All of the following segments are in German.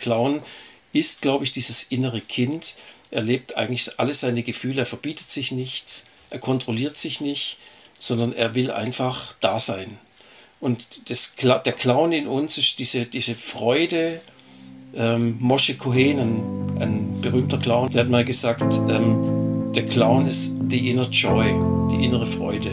Clown ist, glaube ich, dieses innere Kind. Er lebt eigentlich alle seine Gefühle, er verbietet sich nichts, er kontrolliert sich nicht, sondern er will einfach da sein. Und das, der Clown in uns ist diese, diese Freude. Ähm, Moshe Cohen, ein, ein, berühmter Clown, der hat mal gesagt, ähm, der Clown ist the inner joy, die innere Freude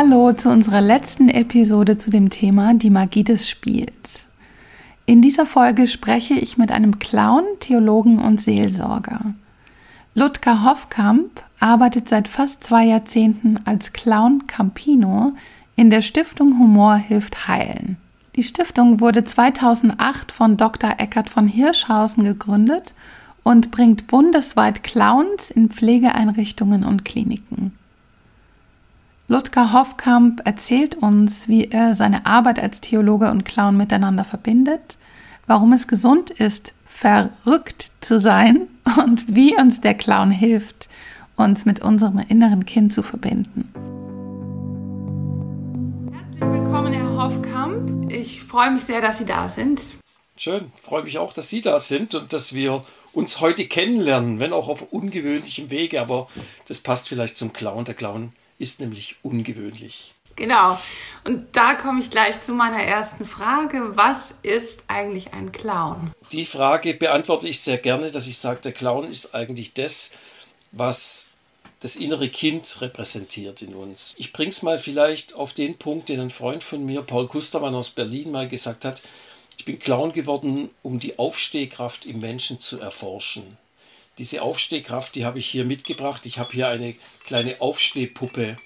Hallo zu unserer letzten Episode zu dem Thema die Magie des Spiels. In dieser Folge spreche ich mit einem Clown, Theologen und Seelsorger. Ludger Hoffkamp arbeitet seit fast zwei Jahrzehnten als Clown Campino in der Stiftung Humor hilft heilen. Die Stiftung wurde 2008 von Dr. Eckert von Hirschhausen gegründet und bringt bundesweit Clowns in Pflegeeinrichtungen und Kliniken. Ludger Hoffkamp erzählt uns, wie er seine Arbeit als Theologe und Clown miteinander verbindet, warum es gesund ist, verrückt zu sein und wie uns der Clown hilft, uns mit unserem inneren Kind zu verbinden. Herzlich willkommen, Herr Hoffkamp. Ich freue mich sehr, dass Sie da sind. Schön, freue mich auch, dass Sie da sind und dass wir uns heute kennenlernen, wenn auch auf ungewöhnlichem Wege, aber das passt vielleicht zum Clown. Der Clown ist nämlich ungewöhnlich. Genau. Und da komme ich gleich zu meiner ersten Frage. Was ist eigentlich ein Clown? Die Frage beantworte ich sehr gerne, dass ich sage, der Clown ist eigentlich das, was das innere Kind repräsentiert in uns. Ich bringe es mal vielleicht auf den Punkt, den ein Freund von mir, Paul Kustermann aus Berlin, mal gesagt hat. Ich bin Clown geworden, um die Aufstehkraft im Menschen zu erforschen diese Aufstehkraft, die habe ich hier mitgebracht. Ich habe hier eine kleine Aufstehpuppe,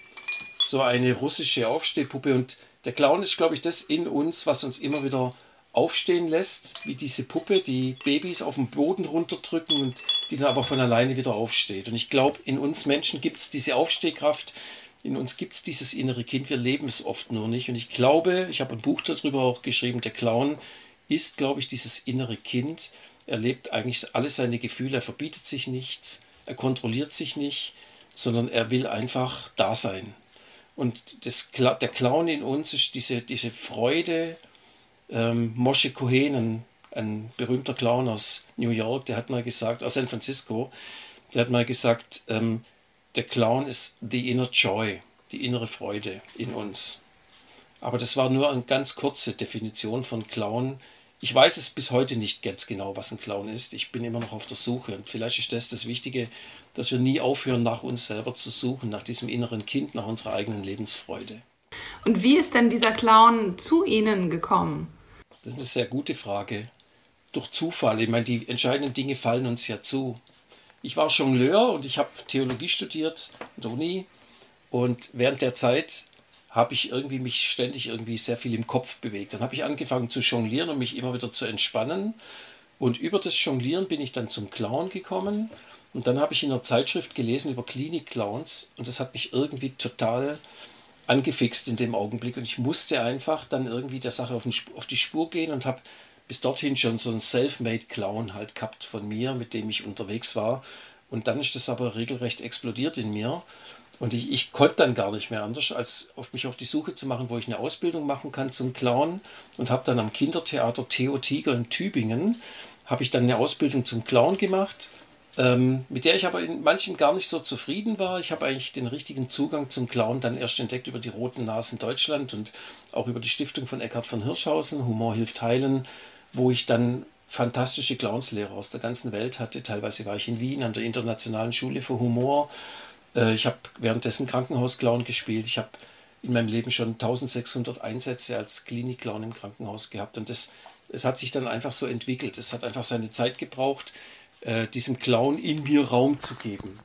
so eine russische Aufstehpuppe. Und der Clown ist, glaube ich, das in uns, was uns immer wieder aufstehen lässt, wie diese Puppe, die Babys auf den Boden runterdrücken und die dann aber von alleine wieder aufsteht. Und ich glaube, in uns Menschen gibt es diese Aufstehkraft, in uns gibt es dieses innere Kind, wir leben es oft nur nicht. Und ich glaube, ich habe ein Buch darüber auch geschrieben, der Clown ist, glaube ich, dieses innere Kind, er lebt eigentlich alle seine Gefühle, er verbietet sich nichts, er kontrolliert sich nicht, sondern er will einfach da sein. Und das, der Clown in uns ist diese, diese Freude. Ähm, Moshe Cohen, ein, ein berühmter Clown aus New York, der hat mal gesagt, aus San Francisco, der hat mal gesagt, ähm, der Clown ist the inner joy, die innere Freude in uns. Aber das war nur eine ganz kurze Definition von Clown. Ich weiß es bis heute nicht ganz genau, was ein Clown ist. Ich bin immer noch auf der Suche. Und vielleicht ist das das Wichtige, dass wir nie aufhören, nach uns selber zu suchen, nach diesem inneren Kind, nach unserer eigenen Lebensfreude. Und wie ist denn dieser Clown zu Ihnen gekommen? Das ist eine sehr gute Frage. Durch Zufall. Ich meine, die entscheidenden Dinge fallen uns ja zu. Ich war Jongleur und ich habe Theologie studiert an der Uni. Und während der Zeit habe ich irgendwie mich ständig irgendwie sehr viel im Kopf bewegt. Dann habe ich angefangen zu jonglieren und mich immer wieder zu entspannen. Und über das Jonglieren bin ich dann zum Clown gekommen. Und dann habe ich in einer Zeitschrift gelesen über Klinik-Clowns und das hat mich irgendwie total angefixt in dem Augenblick. Und ich musste einfach dann irgendwie der Sache auf, auf die Spur gehen und habe bis dorthin schon so einen Self-Made-Clown halt gehabt von mir, mit dem ich unterwegs war. Und dann ist das aber regelrecht explodiert in mir. Und ich, ich konnte dann gar nicht mehr anders, als auf mich auf die Suche zu machen, wo ich eine Ausbildung machen kann zum Clown. Und habe dann am Kindertheater Theo Tiger in Tübingen, habe ich dann eine Ausbildung zum Clown gemacht, ähm, mit der ich aber in manchem gar nicht so zufrieden war. Ich habe eigentlich den richtigen Zugang zum Clown dann erst entdeckt über die Roten Nasen Deutschland und auch über die Stiftung von Eckhard von Hirschhausen, Humor hilft heilen, wo ich dann fantastische Clownslehrer aus der ganzen Welt hatte. Teilweise war ich in Wien an der Internationalen Schule für Humor äh, ich habe währenddessen Krankenhausclown gespielt. Ich habe in meinem Leben schon 1600 Einsätze als Klinikclown im Krankenhaus gehabt. Und das, es hat sich dann einfach so entwickelt. Es hat einfach seine Zeit gebraucht, äh, diesem Clown in mir Raum zu geben.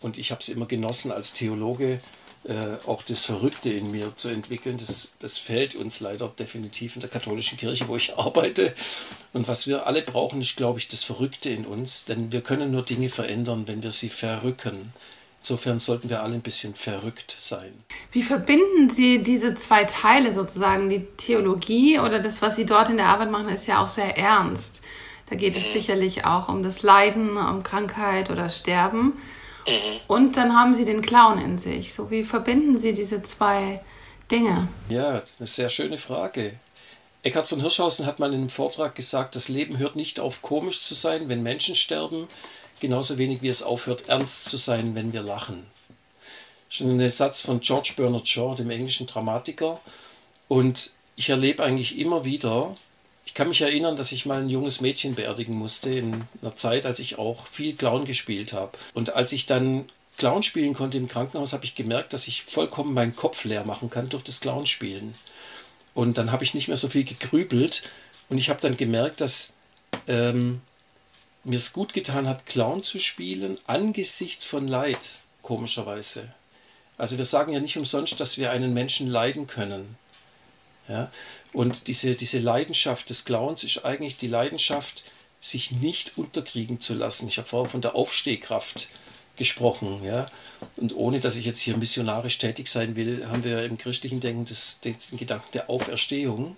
Und ich habe es immer genossen, als Theologe äh, auch das Verrückte in mir zu entwickeln. Das, das fehlt uns leider definitiv in der katholischen Kirche, wo ich arbeite. Und was wir alle brauchen, ist, glaube ich, das Verrückte in uns. Denn wir können nur Dinge verändern, wenn wir sie verrücken. Insofern sollten wir alle ein bisschen verrückt sein. Wie verbinden Sie diese zwei Teile sozusagen? Die Theologie oder das, was Sie dort in der Arbeit machen, ist ja auch sehr ernst. Da geht es sicherlich auch um das Leiden, um Krankheit oder Sterben. Mhm. Und dann haben Sie den Clown in sich. So wie verbinden Sie diese zwei Dinge? Ja, eine sehr schöne Frage. Eckhard von Hirschhausen hat mal in einem Vortrag gesagt, das Leben hört nicht auf, komisch zu sein, wenn Menschen sterben, genauso wenig wie es aufhört, ernst zu sein, wenn wir lachen. Schon ein Satz von George Bernard Shaw, dem englischen Dramatiker. Und ich erlebe eigentlich immer wieder, ich kann mich erinnern, dass ich mal ein junges Mädchen beerdigen musste in einer Zeit, als ich auch viel Clown gespielt habe. Und als ich dann Clown spielen konnte im Krankenhaus, habe ich gemerkt, dass ich vollkommen meinen Kopf leer machen kann durch das Clownspielen. Und dann habe ich nicht mehr so viel gegrübelt und ich habe dann gemerkt, dass ähm, mir es gut getan hat, Clown zu spielen, angesichts von Leid, komischerweise. Also wir sagen ja nicht umsonst, dass wir einen Menschen leiden können. Ja? Und diese, diese Leidenschaft des Clowns ist eigentlich die Leidenschaft, sich nicht unterkriegen zu lassen. Ich habe vorher von der Aufstehkraft gesprochen. Ja? Und ohne dass ich jetzt hier missionarisch tätig sein will, haben wir im christlichen Denken das, den Gedanken der Auferstehung.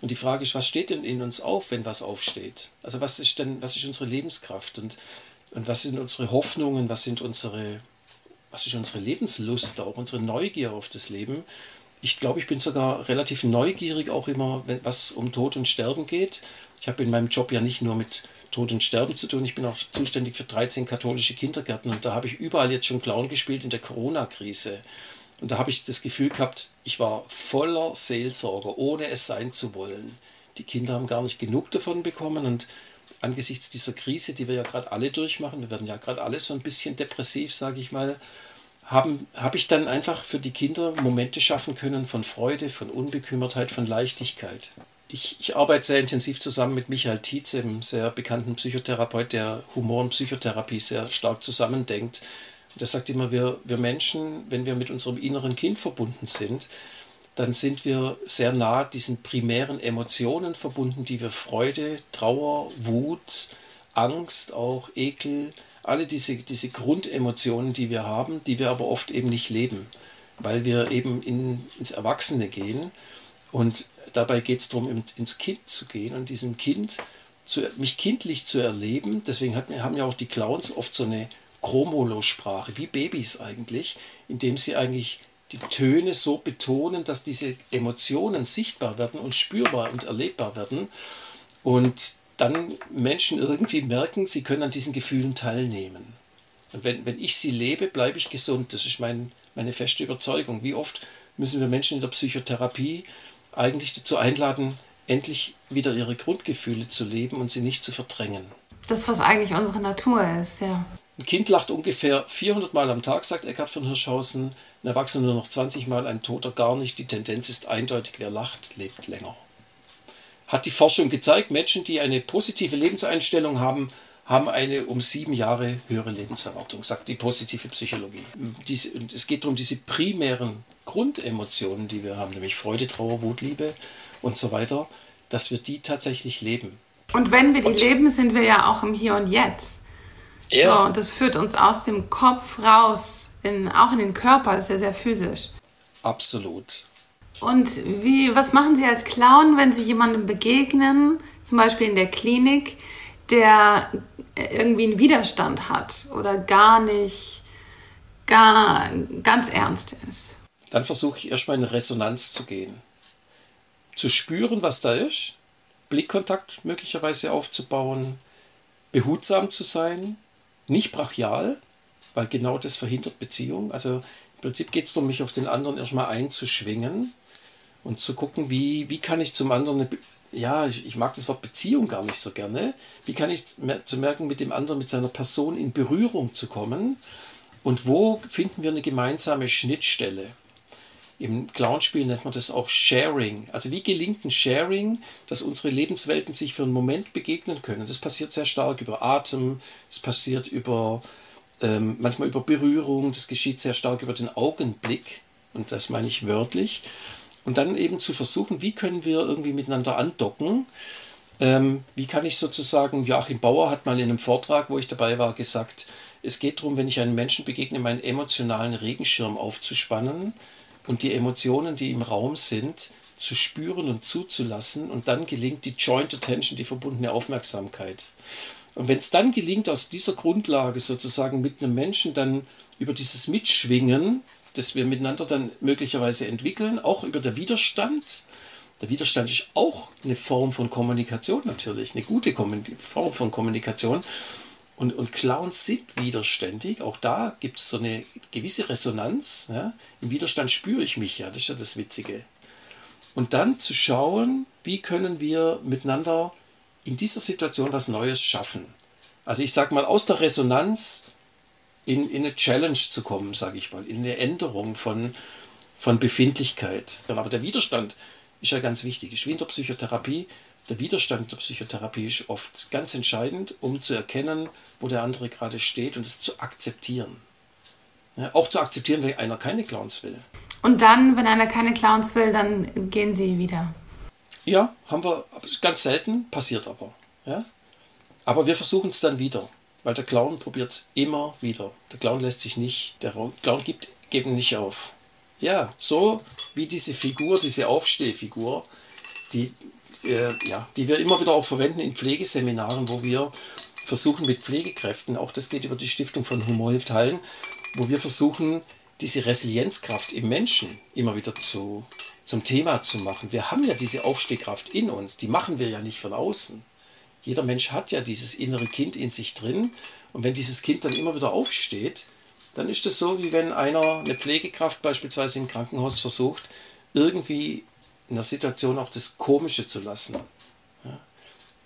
Und die Frage ist, was steht denn in uns auf, wenn was aufsteht? Also was ist denn, was ist unsere Lebenskraft und, und was sind unsere Hoffnungen, was sind unsere, was ist unsere Lebenslust, auch unsere Neugier auf das Leben? Ich glaube, ich bin sogar relativ neugierig auch immer, wenn was um Tod und Sterben geht. Ich habe in meinem Job ja nicht nur mit Tod und Sterben zu tun, ich bin auch zuständig für 13 katholische Kindergärten und da habe ich überall jetzt schon Clown gespielt in der Corona-Krise. Und da habe ich das Gefühl gehabt, ich war voller Seelsorge, ohne es sein zu wollen. Die Kinder haben gar nicht genug davon bekommen und angesichts dieser Krise, die wir ja gerade alle durchmachen, wir werden ja gerade alle so ein bisschen depressiv, sage ich mal, habe hab ich dann einfach für die Kinder Momente schaffen können von Freude, von Unbekümmertheit, von Leichtigkeit. Ich, ich arbeite sehr intensiv zusammen mit Michael Tietze, einem sehr bekannten Psychotherapeut, der Humor und Psychotherapie sehr stark zusammendenkt. Der sagt immer, wir, wir Menschen, wenn wir mit unserem inneren Kind verbunden sind, dann sind wir sehr nah diesen primären Emotionen verbunden, die wir Freude, Trauer, Wut, Angst, auch Ekel, alle diese, diese Grundemotionen, die wir haben, die wir aber oft eben nicht leben, weil wir eben in, ins Erwachsene gehen. Und dabei geht es darum, ins Kind zu gehen und diesem Kind, zu, mich kindlich zu erleben. Deswegen hat, haben ja auch die Clowns oft so eine Chromolo-Sprache, wie Babys eigentlich, indem sie eigentlich die Töne so betonen, dass diese Emotionen sichtbar werden und spürbar und erlebbar werden. Und dann Menschen irgendwie merken, sie können an diesen Gefühlen teilnehmen. Und wenn, wenn ich sie lebe, bleibe ich gesund. Das ist mein, meine feste Überzeugung. Wie oft müssen wir Menschen in der Psychotherapie eigentlich dazu einladen, endlich wieder ihre Grundgefühle zu leben und sie nicht zu verdrängen. Das, was eigentlich unsere Natur ist, ja. Ein Kind lacht ungefähr 400 Mal am Tag, sagt Eckhard von Hirschhausen. Ein Erwachsener nur noch 20 Mal, ein Toter gar nicht. Die Tendenz ist eindeutig, wer lacht, lebt länger hat die Forschung gezeigt, Menschen, die eine positive Lebenseinstellung haben, haben eine um sieben Jahre höhere Lebenserwartung, sagt die positive Psychologie. Es geht darum, diese primären Grundemotionen, die wir haben, nämlich Freude, Trauer, Wut, Liebe und so weiter, dass wir die tatsächlich leben. Und wenn wir die und, leben, sind wir ja auch im Hier und Jetzt. Ja. So, und das führt uns aus dem Kopf raus, in, auch in den Körper, das ist ja sehr physisch. Absolut. Und wie, was machen Sie als Clown, wenn Sie jemandem begegnen, zum Beispiel in der Klinik, der irgendwie einen Widerstand hat oder gar nicht, gar ganz ernst ist? Dann versuche ich erstmal in Resonanz zu gehen. Zu spüren, was da ist, Blickkontakt möglicherweise aufzubauen, behutsam zu sein, nicht brachial, weil genau das verhindert Beziehung. Also im Prinzip geht es darum, mich auf den anderen erstmal einzuschwingen und zu gucken, wie, wie kann ich zum anderen, eine, ja, ich, ich, mag das Wort Beziehung gar nicht so gerne, wie kann ich zu merken, mit dem anderen, mit seiner Person in Berührung zu kommen und wo finden wir eine gemeinsame Schnittstelle. Im Clownspiel nennt man das auch Sharing. Also wie gelingt ein Sharing, dass unsere Lebenswelten sich für einen Moment begegnen können. Das passiert sehr stark über Atem, es passiert über ähm, manchmal über Berührung, das geschieht sehr stark über den Augenblick und das meine ich wörtlich. Und dann eben zu versuchen, wie können wir irgendwie miteinander andocken. Ähm, wie kann ich sozusagen, Joachim Bauer hat mal in einem Vortrag, wo ich dabei war, gesagt, es geht darum, wenn ich einem Menschen begegne, meinen emotionalen Regenschirm aufzuspannen und die Emotionen, die im Raum sind, zu spüren und zuzulassen. Und dann gelingt die Joint Attention, die verbundene Aufmerksamkeit. Und wenn es dann gelingt, aus dieser Grundlage sozusagen mit einem Menschen dann über dieses Mitschwingen, das wir miteinander dann möglicherweise entwickeln, auch über der Widerstand, der Widerstand ist auch eine Form von Kommunikation natürlich, eine gute Form von Kommunikation. Und, und Clowns sind widerständig, auch da gibt es so eine gewisse Resonanz. Ja? Im Widerstand spüre ich mich ja, das ist ja das Witzige. Und dann zu schauen, wie können wir miteinander in dieser Situation was Neues schaffen. Also ich sage mal, aus der Resonanz in, in eine Challenge zu kommen, sage ich mal, in eine Änderung von, von Befindlichkeit. Aber der Widerstand ist ja ganz wichtig. Ist wie in der Psychotherapie. Der Widerstand der Psychotherapie ist oft ganz entscheidend, um zu erkennen, wo der andere gerade steht und es zu akzeptieren. Ja, auch zu akzeptieren, wenn einer keine Clowns will. Und dann, wenn einer keine Clowns will, dann gehen sie wieder. Ja, haben wir ganz selten, passiert aber. Ja? Aber wir versuchen es dann wieder, weil der Clown probiert es immer wieder. Der Clown lässt sich nicht, der Clown gibt, gibt nicht auf. Ja, so wie diese Figur, diese Aufstehfigur, die, äh, ja, die wir immer wieder auch verwenden in Pflegeseminaren, wo wir versuchen mit Pflegekräften, auch das geht über die Stiftung von Humor hilft heilen, wo wir versuchen, diese Resilienzkraft im Menschen immer wieder zu, zum Thema zu machen. Wir haben ja diese Aufstehkraft in uns, die machen wir ja nicht von außen. Jeder Mensch hat ja dieses innere Kind in sich drin und wenn dieses Kind dann immer wieder aufsteht, dann ist es so, wie wenn einer, eine Pflegekraft beispielsweise im Krankenhaus versucht, irgendwie in der Situation auch das Komische zu lassen. Ja.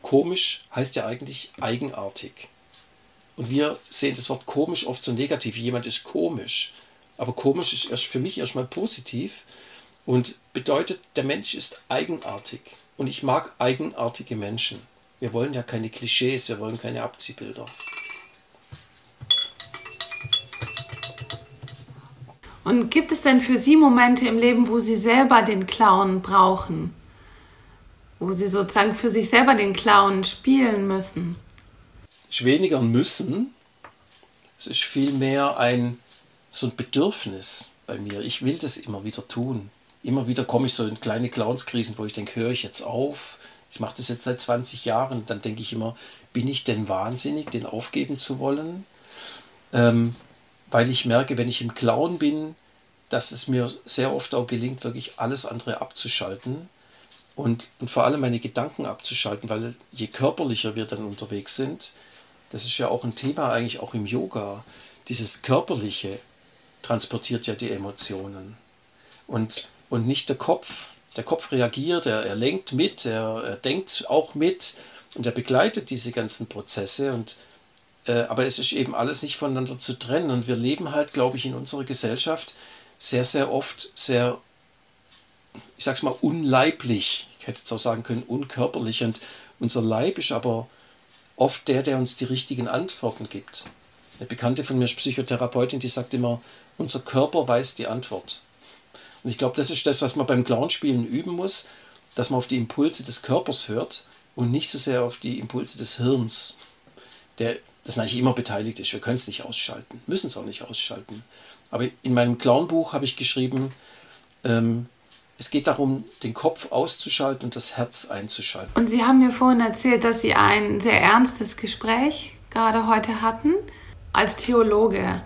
Komisch heißt ja eigentlich eigenartig. Und wir sehen das Wort komisch oft so negativ. Jemand ist komisch. Aber komisch ist erst für mich erstmal positiv und bedeutet, der Mensch ist eigenartig. Und ich mag eigenartige Menschen. Wir wollen ja keine Klischees, wir wollen keine Abziehbilder. Und gibt es denn für Sie Momente im Leben, wo Sie selber den Clown brauchen? Wo Sie sozusagen für sich selber den Clown spielen müssen? Ist weniger müssen. Es ist vielmehr ein, so ein Bedürfnis bei mir. Ich will das immer wieder tun. Immer wieder komme ich so in kleine Clownskrisen, wo ich denke, höre ich jetzt auf? Ich mache das jetzt seit 20 Jahren. Dann denke ich immer, bin ich denn wahnsinnig, den aufgeben zu wollen? Ähm, weil ich merke, wenn ich im Clown bin, dass es mir sehr oft auch gelingt, wirklich alles andere abzuschalten und, und vor allem meine Gedanken abzuschalten, weil je körperlicher wir dann unterwegs sind, das ist ja auch ein Thema eigentlich auch im Yoga, dieses Körperliche transportiert ja die Emotionen und, und nicht der Kopf. Der Kopf reagiert, er, er lenkt mit, er, er denkt auch mit und er begleitet diese ganzen Prozesse und äh, aber es ist eben alles nicht voneinander zu trennen. Und wir leben halt, glaube ich, in unserer Gesellschaft sehr, sehr oft sehr, ich sag's mal, unleiblich. Ich hätte jetzt auch sagen können, unkörperlich. Und unser Leib ist aber oft der, der uns die richtigen Antworten gibt. Eine Bekannte von mir ist Psychotherapeutin, die sagt immer, unser Körper weiß die Antwort. Und ich glaube, das ist das, was man beim Clownspielen üben muss, dass man auf die Impulse des Körpers hört und nicht so sehr auf die Impulse des Hirns. Der das eigentlich immer beteiligt ist. Wir können es nicht ausschalten, müssen es auch nicht ausschalten. Aber in meinem Clownbuch habe ich geschrieben, ähm, es geht darum, den Kopf auszuschalten und das Herz einzuschalten. Und Sie haben mir vorhin erzählt, dass Sie ein sehr ernstes Gespräch gerade heute hatten als Theologe.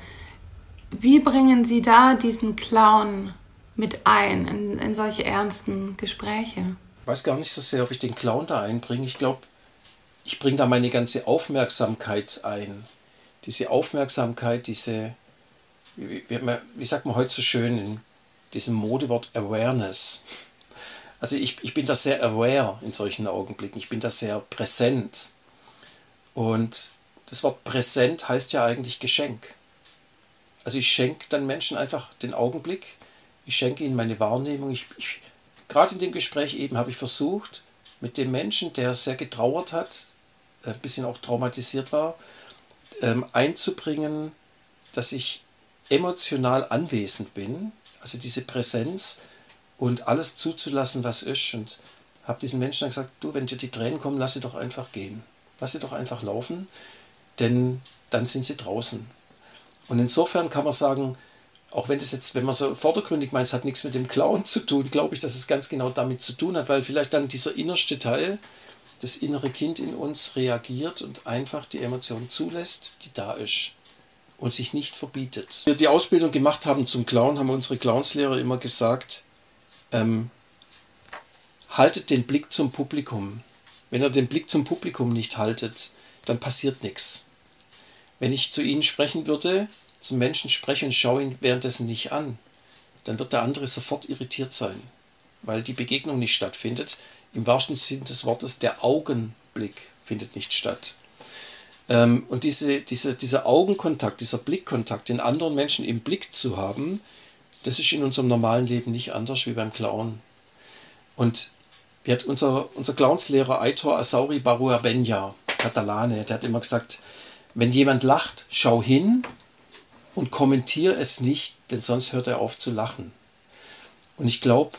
Wie bringen Sie da diesen Clown mit ein in, in solche ernsten Gespräche? Ich weiß gar nicht so sehr, ob ich den Clown da einbringe. Ich glaube, ich bringe da meine ganze Aufmerksamkeit ein. Diese Aufmerksamkeit, diese, wie, wie, sagt man heute so schön in diesem Modewort Awareness. Also ich, ich bin da sehr aware in solchen Augenblicken, ich bin da sehr präsent. Und das Wort präsent heißt ja eigentlich Geschenk. Also ich schenke dann Menschen einfach den Augenblick, ich schenke ihnen meine Wahrnehmung. Ich, ich, gerade in dem Gespräch eben habe ich versucht, mit dem Menschen, der sehr getrauert hat, ein bisschen auch traumatisiert war, ähm, einzubringen, dass ich emotional anwesend bin, also diese Präsenz und alles zuzulassen, was ist. Und habe diesen Menschen dann gesagt, du, wenn dir die Tränen kommen, lass sie doch einfach gehen. Lass sie doch einfach laufen, denn dann sind sie draußen. Und insofern kann man sagen, auch wenn das jetzt, wenn man so vordergründig meint, es hat nichts mit dem Klauen zu tun, glaube ich, dass es ganz genau damit zu tun hat, weil vielleicht dann dieser innerste Teil, das innere Kind in uns reagiert und einfach die Emotion zulässt, die da ist und sich nicht verbietet. Als wir die Ausbildung gemacht haben zum Clown, haben unsere Clownslehrer immer gesagt, ähm, haltet den Blick zum Publikum. Wenn ihr den Blick zum Publikum nicht haltet, dann passiert nichts. Wenn ich zu Ihnen sprechen würde, zum Menschen spreche und schaue ihn währenddessen nicht an, dann wird der andere sofort irritiert sein, weil die Begegnung nicht stattfindet. Im wahrsten Sinne des Wortes, der Augenblick findet nicht statt. Ähm, und diese, diese, dieser Augenkontakt, dieser Blickkontakt, den anderen Menschen im Blick zu haben, das ist in unserem normalen Leben nicht anders wie beim Clown. Und wie hat unser, unser Clownslehrer Aitor Asauri Barua Benja, Katalane, der hat immer gesagt, wenn jemand lacht, schau hin und kommentiere es nicht, denn sonst hört er auf zu lachen. Und ich glaube,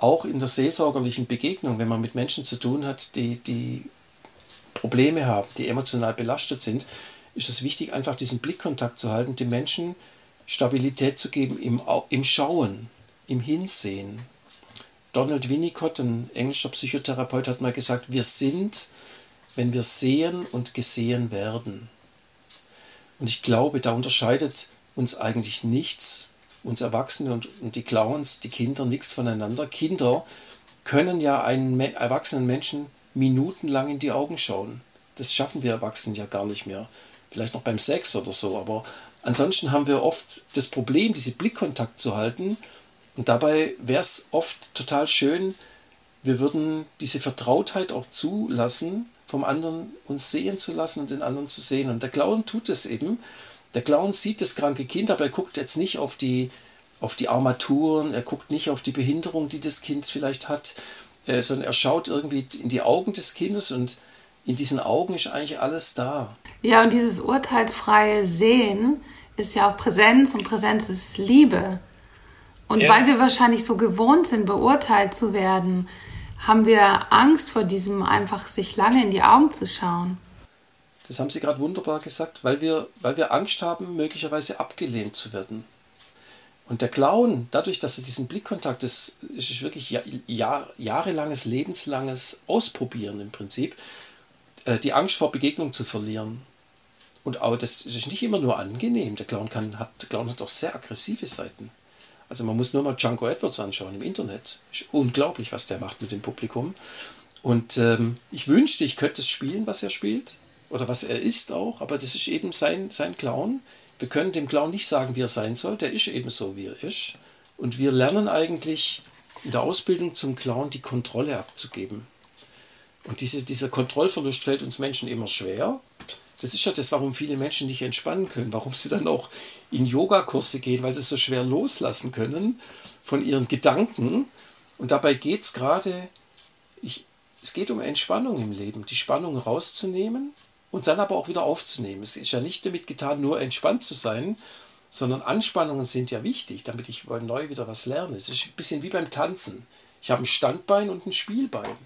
auch in der seelsorgerlichen Begegnung, wenn man mit Menschen zu tun hat, die, die Probleme haben, die emotional belastet sind, ist es wichtig, einfach diesen Blickkontakt zu halten, den Menschen Stabilität zu geben im, im Schauen, im Hinsehen. Donald Winnicott, ein englischer Psychotherapeut, hat mal gesagt, wir sind, wenn wir sehen und gesehen werden. Und ich glaube, da unterscheidet uns eigentlich nichts, uns Erwachsene und, und die Clowns, die Kinder, nichts voneinander. Kinder können ja einen erwachsenen Menschen minutenlang in die Augen schauen. Das schaffen wir Erwachsenen ja gar nicht mehr. Vielleicht noch beim Sex oder so, aber ansonsten haben wir oft das Problem, diese Blickkontakt zu halten und dabei wäre es oft total schön, wir würden diese Vertrautheit auch zulassen, vom anderen uns sehen zu lassen und den anderen zu sehen. Und der Clown tut es eben. Der Clown sieht das kranke Kind, aber er guckt jetzt nicht auf die, auf die Armaturen, er guckt nicht auf die Behinderung, die das Kind vielleicht hat, äh, sondern er schaut irgendwie in die Augen des Kindes und in diesen Augen ist eigentlich alles da. Ja, und dieses urteilsfreie Sehen ist ja auch Präsenz und Präsenz ist Liebe. Und ja. weil wir wahrscheinlich so gewohnt sind, beurteilt zu werden, haben wir Angst vor diesem einfach sich lange in die Augen zu schauen. Das haben Sie gerade wunderbar gesagt, weil wir, weil wir Angst haben, möglicherweise abgelehnt zu werden. Und der Clown, dadurch, dass er diesen Blickkontakt, das ist wirklich Jahr, jahrelanges, lebenslanges Ausprobieren im Prinzip, äh, die Angst vor Begegnung zu verlieren. Und auch das ist nicht immer nur angenehm. Der Clown, kann, hat, der Clown hat auch sehr aggressive Seiten. Also man muss nur mal Django Edwards anschauen im Internet. Ist unglaublich, was der macht mit dem Publikum. Und ähm, ich wünschte, ich könnte es spielen, was er spielt. Oder was er ist auch. Aber das ist eben sein, sein Clown. Wir können dem Clown nicht sagen, wie er sein soll. Der ist eben so, wie er ist. Und wir lernen eigentlich in der Ausbildung zum Clown die Kontrolle abzugeben. Und diese, dieser Kontrollverlust fällt uns Menschen immer schwer. Das ist ja das, warum viele Menschen nicht entspannen können, warum sie dann auch in Yogakurse gehen, weil sie so schwer loslassen können von ihren Gedanken. Und dabei geht es gerade, es geht um Entspannung im Leben, die Spannung rauszunehmen und dann aber auch wieder aufzunehmen. Es ist ja nicht damit getan, nur entspannt zu sein, sondern Anspannungen sind ja wichtig, damit ich neu wieder was lerne. Es ist ein bisschen wie beim Tanzen. Ich habe ein Standbein und ein Spielbein.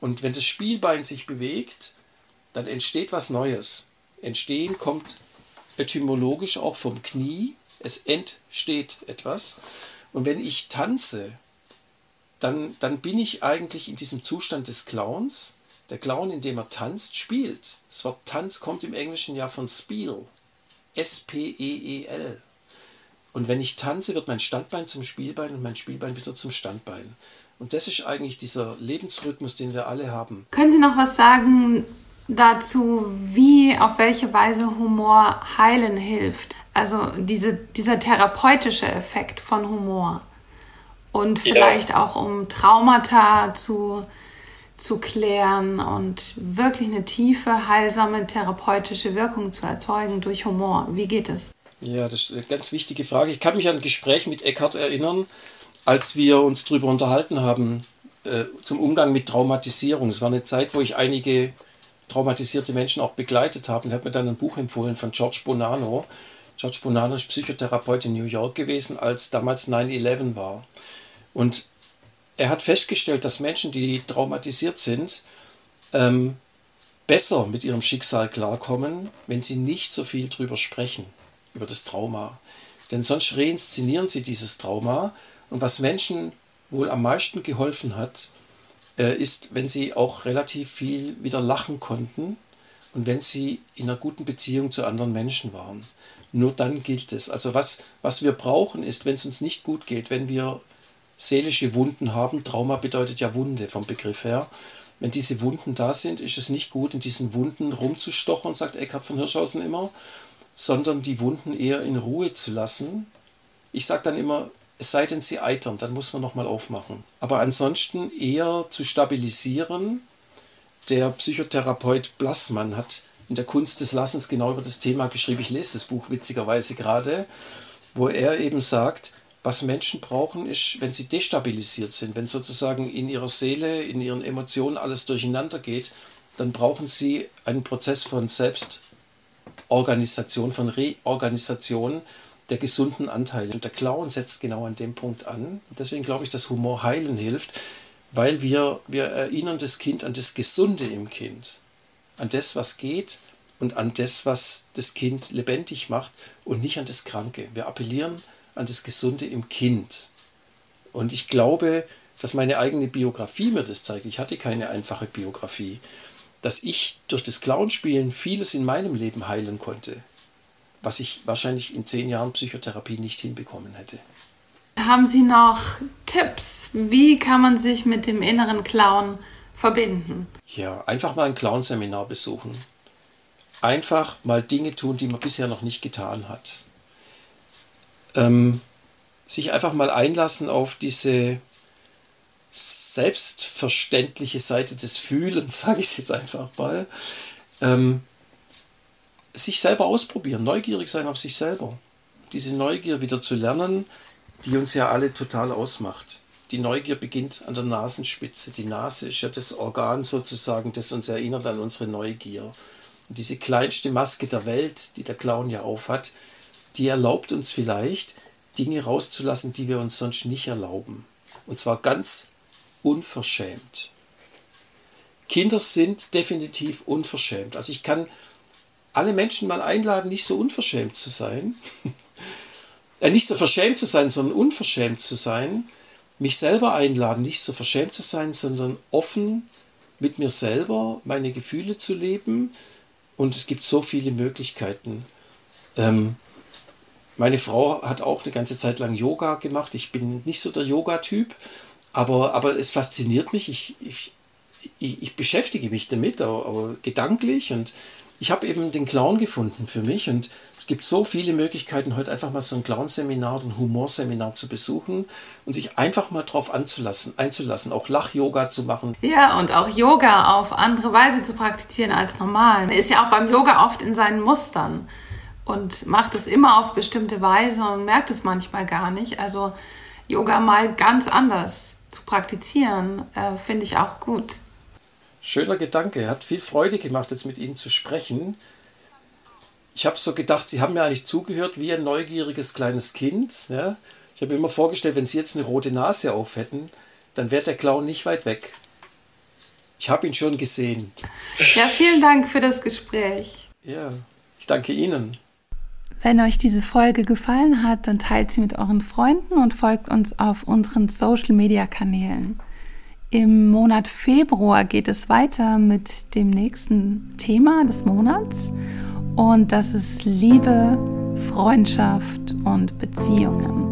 Und wenn das Spielbein sich bewegt, dann entsteht was Neues. Entstehen kommt etymologisch auch vom Knie. Es entsteht etwas. Und wenn ich tanze, dann, dann bin ich eigentlich in diesem Zustand des Clowns. Der Clown, indem er tanzt, spielt. Das Wort Tanz kommt im Englischen ja von Spiel. S-P-E-E-L. Und wenn ich tanze, wird mein Standbein zum Spielbein und mein Spielbein wieder zum Standbein. Und das ist eigentlich dieser Lebensrhythmus, den wir alle haben. Können Sie noch was sagen dazu, wie, auf welche Weise Humor heilen hilft. Also diese, dieser therapeutische Effekt von Humor. Und vielleicht ja. auch um Traumata zu, zu klären und wirklich eine tiefe, heilsame therapeutische Wirkung zu erzeugen durch Humor. Wie geht es? Ja, das ist eine ganz wichtige Frage. Ich kann mich an ein Gespräch mit Eckhart erinnern, als wir uns darüber unterhalten haben, äh, zum Umgang mit Traumatisierung. Es war eine Zeit, wo ich einige traumatisierte Menschen auch begleitet habe und hat mir dann ein Buch empfohlen von George Bonanno, George Bonanno ist Psychotherapeut in New York gewesen, als damals 9-11 war. Und er hat festgestellt, dass Menschen, die traumatisiert sind, ähm, besser mit ihrem Schicksal klarkommen, wenn sie nicht so viel drüber sprechen, über das Trauma. Denn sonst reinszenieren sie dieses Trauma. Und was Menschen wohl am meisten geholfen hat, äh, ist, wenn sie auch relativ viel wieder lachen konnten und wenn sie in einer guten Beziehung zu anderen Menschen waren. Nur dann gilt es. Also was, was wir brauchen ist, wenn es uns nicht gut geht, wenn wir seelische Wunden haben, Trauma bedeutet ja Wunde vom Begriff her, wenn diese Wunden da sind, ist es nicht gut, in diesen Wunden rumzustochern, sagt Eckhard von Hirschhausen immer, sondern die Wunden eher in Ruhe zu lassen. Ich sage dann immer, es sei denn, sie eitern, dann muss man nochmal aufmachen. Aber ansonsten eher zu stabilisieren. Der Psychotherapeut Blassmann hat in der Kunst des Lassens genau über das Thema geschrieben. Ich lese das Buch witzigerweise gerade, wo er eben sagt, was Menschen brauchen, ist, wenn sie destabilisiert sind, wenn sozusagen in ihrer Seele, in ihren Emotionen alles durcheinander geht, dann brauchen sie einen Prozess von Selbstorganisation, von Reorganisation, der gesunden Anteile. Und der Clown setzt genau an dem Punkt an. Deswegen glaube ich, dass Humor heilen hilft, weil wir, wir erinnern das Kind an das Gesunde im Kind, an das, was geht und an das, was das Kind lebendig macht und nicht an das Kranke. Wir appellieren an das Gesunde im Kind. Und ich glaube, dass meine eigene Biografie mir das zeigt. Ich hatte keine einfache Biografie. Dass ich durch das Clownspielen vieles in meinem Leben heilen konnte was ich wahrscheinlich in zehn Jahren Psychotherapie nicht hinbekommen hätte. Haben Sie noch Tipps? Wie kann man sich mit dem inneren Clown verbinden? Ja, einfach mal ein Clownseminar besuchen. Einfach mal Dinge tun, die man bisher noch nicht getan hat. Ähm, sich einfach mal einlassen auf diese selbstverständliche Seite des Fühlens, sage ich es jetzt einfach mal. Ähm, sich selber ausprobieren, neugierig sein auf sich selber. Diese Neugier wieder zu lernen, die uns ja alle total ausmacht. Die Neugier beginnt an der Nasenspitze. Die Nase ist ja das Organ sozusagen, das uns erinnert an unsere Neugier. Und diese kleinste Maske der Welt, die der Clown ja aufhat, die erlaubt uns vielleicht, Dinge rauszulassen, die wir uns sonst nicht erlauben. Und zwar ganz unverschämt. Kinder sind definitiv unverschämt. Also ich kann alle Menschen mal einladen, nicht so unverschämt zu sein. äh, nicht so verschämt zu sein, sondern unverschämt zu sein. Mich selber einladen, nicht so verschämt zu sein, sondern offen mit mir selber meine Gefühle zu leben. Und es gibt so viele Möglichkeiten. Ähm, meine Frau hat auch eine ganze Zeit lang Yoga gemacht. Ich bin nicht so der Yoga-Typ, aber, aber es fasziniert mich. Ich, ich, ich, ich beschäftige mich damit, aber, gedanklich und ich habe eben den Clown gefunden für mich und es gibt so viele Möglichkeiten, heute einfach mal so ein Clown-Seminar, ein Humorseminar zu besuchen und sich einfach mal drauf anzulassen, einzulassen, auch Lach-Yoga zu machen. Ja, und auch Yoga auf andere Weise zu praktizieren als normal. Man ist ja auch beim Yoga oft in seinen Mustern und macht es immer auf bestimmte Weise und merkt es manchmal gar nicht. Also Yoga mal ganz anders zu praktizieren, äh, finde ich auch gut. Schöner Gedanke, hat viel Freude gemacht, jetzt mit Ihnen zu sprechen. Ich habe so gedacht, Sie haben mir eigentlich zugehört wie ein neugieriges kleines Kind. Ja? Ich habe mir immer vorgestellt, wenn Sie jetzt eine rote Nase auf hätten, dann wäre der Clown nicht weit weg. Ich habe ihn schon gesehen. Ja, vielen Dank für das Gespräch. Ja, ich danke Ihnen. Wenn euch diese Folge gefallen hat, dann teilt sie mit euren Freunden und folgt uns auf unseren Social-Media-Kanälen. Im Monat Februar geht es weiter mit dem nächsten Thema des Monats und das ist Liebe, Freundschaft und Beziehungen.